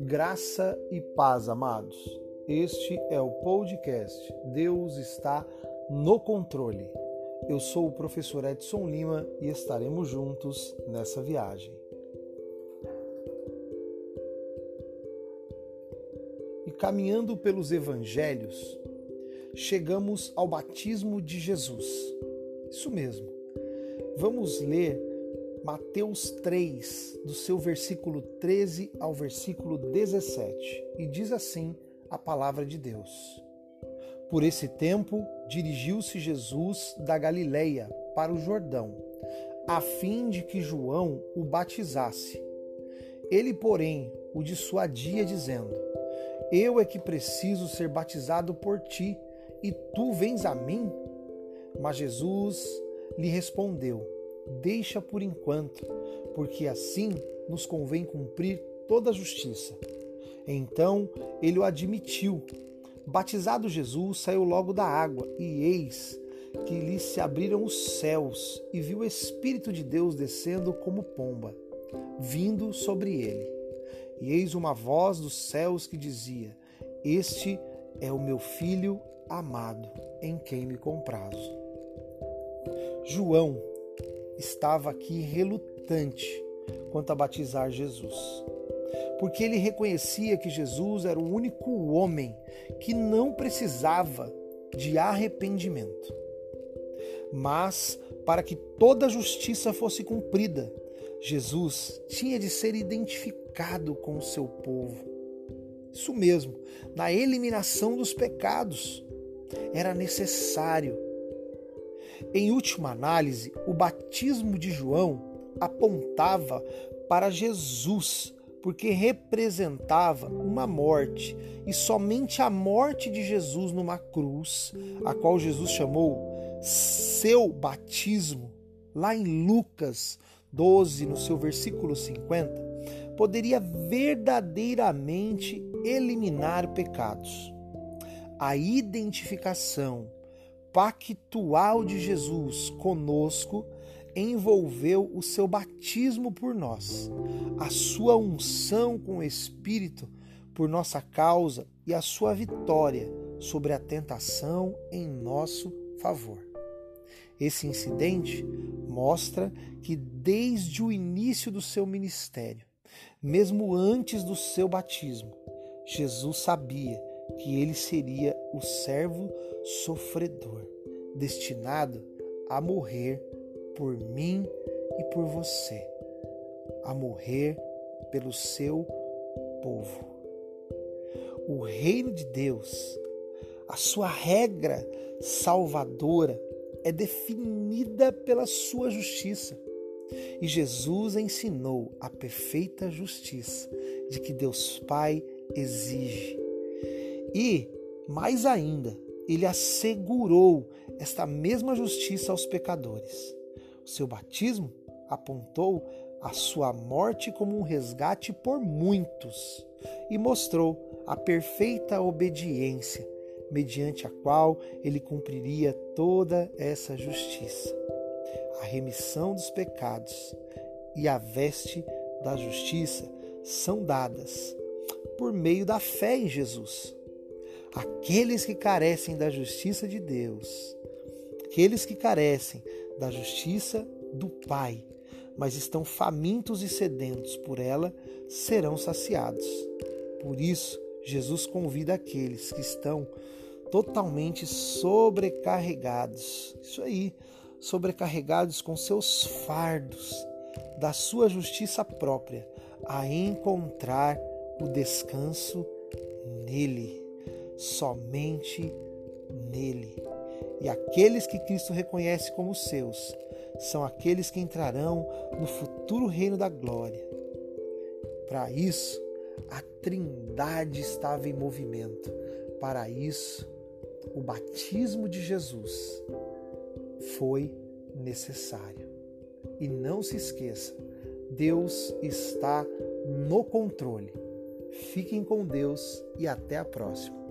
Graça e paz, amados. Este é o podcast Deus está no controle. Eu sou o professor Edson Lima e estaremos juntos nessa viagem. E caminhando pelos evangelhos, chegamos ao batismo de Jesus. Isso mesmo. Vamos ler Mateus 3, do seu versículo 13 ao versículo 17, e diz assim a palavra de Deus. Por esse tempo, dirigiu-se Jesus da Galileia para o Jordão, a fim de que João o batizasse. Ele, porém, o dissuadia, dizendo: Eu é que preciso ser batizado por ti, e tu vens a mim? Mas Jesus lhe respondeu: deixa por enquanto, porque assim nos convém cumprir toda a justiça. Então ele o admitiu. Batizado Jesus, saiu logo da água, e eis que lhe se abriram os céus, e viu o Espírito de Deus descendo como pomba, vindo sobre ele. E eis uma voz dos céus que dizia: Este é o meu filho amado, em quem me comprazo. João estava aqui relutante quanto a batizar Jesus, porque ele reconhecia que Jesus era o único homem que não precisava de arrependimento. Mas, para que toda a justiça fosse cumprida, Jesus tinha de ser identificado com o seu povo. Isso mesmo, na eliminação dos pecados. Era necessário em última análise, o batismo de João apontava para Jesus, porque representava uma morte, e somente a morte de Jesus numa cruz, a qual Jesus chamou seu batismo, lá em Lucas 12, no seu versículo 50, poderia verdadeiramente eliminar pecados. A identificação pactual de Jesus conosco envolveu o seu batismo por nós, a sua unção com o Espírito por nossa causa e a sua vitória sobre a tentação em nosso favor. Esse incidente mostra que desde o início do seu ministério, mesmo antes do seu batismo, Jesus sabia que ele seria o servo sofredor, destinado a morrer por mim e por você, a morrer pelo seu povo. O reino de Deus, a sua regra salvadora é definida pela sua justiça. E Jesus ensinou a perfeita justiça de que Deus Pai exige e, mais ainda, ele assegurou esta mesma justiça aos pecadores. O seu batismo apontou a sua morte como um resgate por muitos e mostrou a perfeita obediência, mediante a qual ele cumpriria toda essa justiça. A remissão dos pecados e a veste da justiça são dadas por meio da fé em Jesus. Aqueles que carecem da justiça de Deus, aqueles que carecem da justiça do Pai, mas estão famintos e sedentos por ela, serão saciados. Por isso, Jesus convida aqueles que estão totalmente sobrecarregados, isso aí, sobrecarregados com seus fardos da sua justiça própria, a encontrar o descanso nele somente nele. E aqueles que Cristo reconhece como seus são aqueles que entrarão no futuro reino da glória. Para isso, a Trindade estava em movimento. Para isso, o batismo de Jesus foi necessário. E não se esqueça, Deus está no controle. Fiquem com Deus e até a próxima.